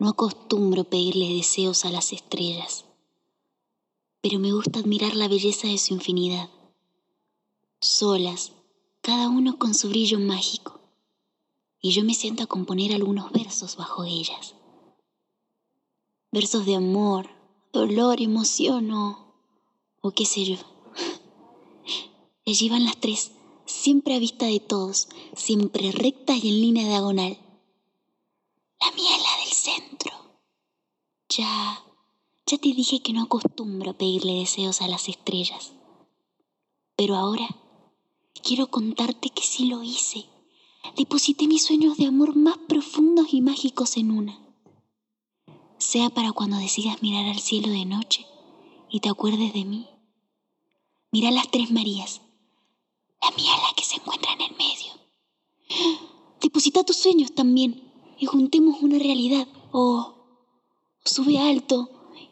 No acostumbro pedirle deseos a las estrellas, pero me gusta admirar la belleza de su infinidad. Solas, cada uno con su brillo mágico, y yo me siento a componer algunos versos bajo ellas. Versos de amor, dolor, emoción o, o qué sé yo. Allí van las tres, siempre a vista de todos, siempre rectas y en línea diagonal. La mía es la centro. Ya, ya te dije que no acostumbro a pedirle deseos a las estrellas. Pero ahora quiero contarte que sí lo hice. Deposité mis sueños de amor más profundos y mágicos en una. Sea para cuando decidas mirar al cielo de noche y te acuerdes de mí. Mira las tres Marías la mía es la que se encuentra en el medio. Deposita tus sueños también y juntemos una realidad. Oh, sube alto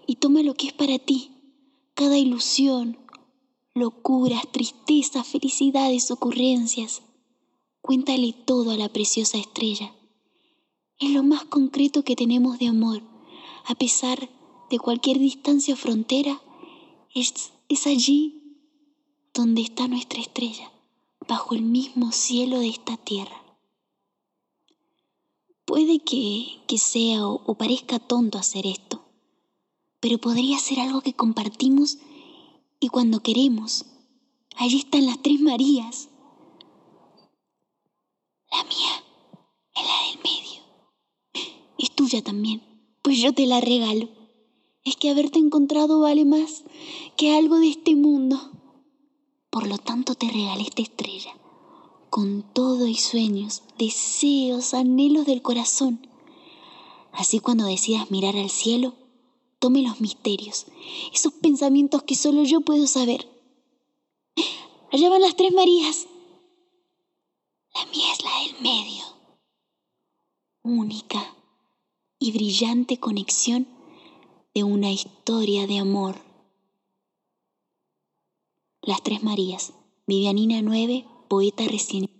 y toma lo que es para ti. Cada ilusión, locuras, tristezas, felicidades, ocurrencias. Cuéntale todo a la preciosa estrella. Es lo más concreto que tenemos de amor. A pesar de cualquier distancia o frontera, es, es allí donde está nuestra estrella bajo el mismo cielo de esta tierra. Puede que, sea o, o parezca tonto hacer esto, pero podría ser algo que compartimos y cuando queremos. Allí están las tres Marías. La mía es la del medio. Es tuya también, pues yo te la regalo. Es que haberte encontrado vale más que algo de este mundo. Por lo tanto te regalé esta estrella, con todo y sueños, deseos, anhelos del corazón. Así cuando decidas mirar al cielo, tome los misterios, esos pensamientos que solo yo puedo saber. Allá van las tres Marías. La mía es la del medio. Única y brillante conexión de una historia de amor. Las Tres Marías, Vivianina 9, poeta recién.